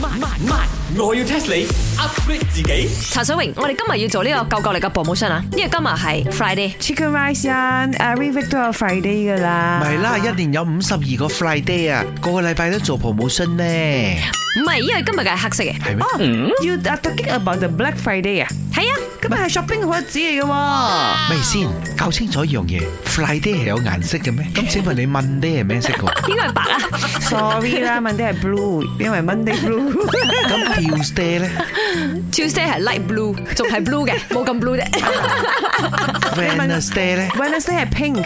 慢慢，我要 test 你 update 自己。查水荣，我哋今日要做呢个救救力嘅 promotion 啊！因为今日系 Friday，Chicken Rice 人 every week 都有 Friday 噶啦。系啦，一年有五十二个 Friday 啊，个个礼拜都做 promotion 咧。唔系，因为今日嘅系黑色嘅。系咩 y o talking about the Black Friday 啊？系啊，今日系 shopping 好日子嚟嘅。咪先？搞清楚一样嘢，Friday 系有颜色嘅咩？咁请问你 Monday 系咩色？边个系白啊？Sorry 啦，Monday 系 blue，因为 Monday blue。咁 Tuesday 咧？Tuesday 系 light blue，仲系 blue 嘅，冇咁 blue 啫。Wednesday 咧，Wednesday 系 pink，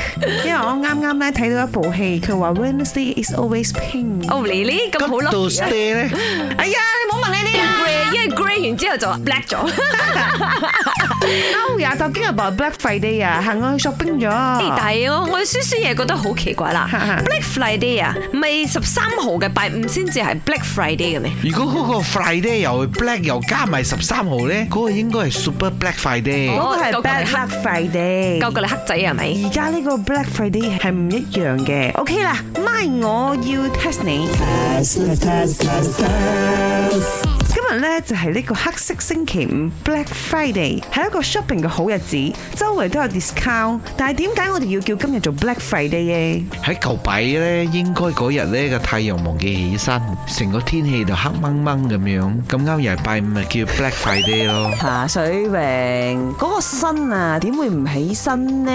因为我啱啱咧睇到一部戏，佢话 Wednesday is always pink。Oh Lily，咁好咯。m o d a y 咧，哎呀，你冇问呢啲啊。因为 grey 完之后就 black 咗。No 呀，就今日 Black Friday 啊，行过去 shopping 咗。係咯，我少少嘢觉得好奇怪啦。Black Friday 啊，唔系十三号嘅拜五先至系 Black Friday 嘅咩？如果嗰個 Friday 又 black 又加埋十三号咧，嗰個應該係 Super Black Friday。嗰個係 Black Friday，够救你黑仔系咪而家呢个 Black Friday 系唔一样嘅。OK 啦，媽，我要 test 你。咧就系呢个黑色星期五 （Black Friday） 系一个 shopping 嘅好日子，周围都有 discount。但系点解我哋要叫今日做 Black Friday 喺旧拜咧，应该嗰日咧个太阳忘记起身，成个天气就黑掹掹咁样，咁啱又系拜五，咪叫 Black Friday 咯。吓，水泳嗰个身啊，点会唔起身呢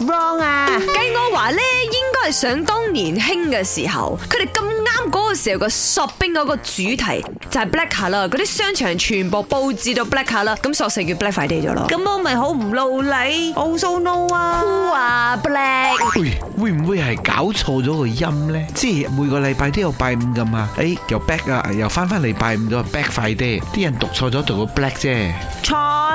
w r o n g 啊！计我话咧，应该系想当年轻嘅时候，佢哋咁。嗰个时候个索 g 嗰个主题就系 black o 啦，嗰啲商场全部布置到 black o 啦，咁索性叫 black 快啲咗咯。咁我咪好唔露理，l so no 啊。Who a black？会唔会系搞错咗个音咧？即系每个礼拜都有拜五噶嘛？诶，又 back 啊，又翻翻嚟拜五咗，back 快啲。啲人读错咗读个 black 啫。错。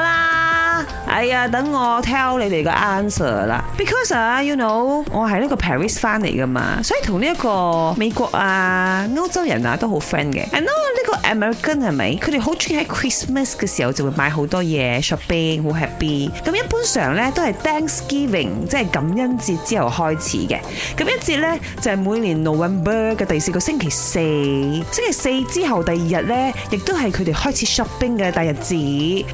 哎呀，等我 tell 你哋个 answer 啦，because you know 我系呢个 Paris 翻嚟噶嘛，所以同呢一个美国啊、欧洲人啊都好 friend 嘅。I know 呢个 American 系咪？佢哋好中意喺 Christmas 嘅时候就会买好多嘢 shopping，好 happy。咁一般上咧都系 Thanksgiving，即系感恩节之后开始嘅。咁一节咧就系每年 November 嘅第四个星期四，星期四之后第二日咧，亦都系佢哋开始 shopping 嘅大日子。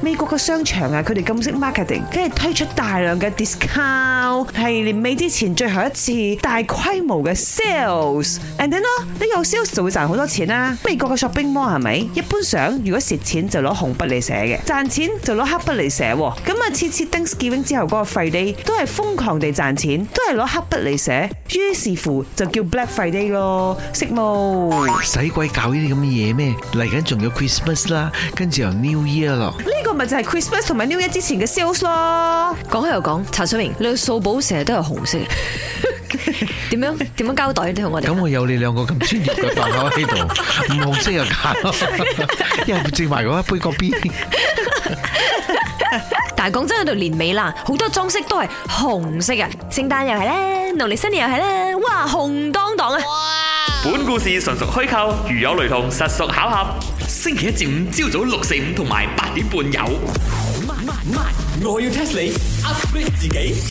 美国嘅商场啊，佢哋咁识。marketing，跟住推出大量嘅 discount，系年尾之前最后一次大规模嘅 sales，and then 咯，你有 sales 就会赚好多钱啦。美国嘅 shopping mall 系咪？一般上如果蚀钱就攞红笔嚟写嘅，赚钱就攞黑笔嚟写。咁啊，次次 d i s c n 之后嗰个废 day 都系疯狂地赚钱，都系攞黑笔嚟写。于是乎就叫 black i day 咯，识冇？使鬼搞呢啲咁嘅嘢咩？嚟紧仲有 Christmas 啦，跟住又 New Year 咯。呢个咪就系 Christmas 同埋 New Year 之前嘅。笑咯，讲开又讲，查水明，你个数宝成日都系红色，嘅，点样点样交代啲同我哋？咁我有你两个咁专业嘅朋友喺度，唔红色又假，又 整埋嗰一杯个 B。但系讲真喺度年尾啦，好多装饰都系红色嘅，圣诞又系咧，农历新年又系咧，哇，红当当啊！本故事纯属虚构，如有雷同，实属巧合。星期一至五朝早六四五同埋八点半有。My，我要 test 你 upgrade 自己。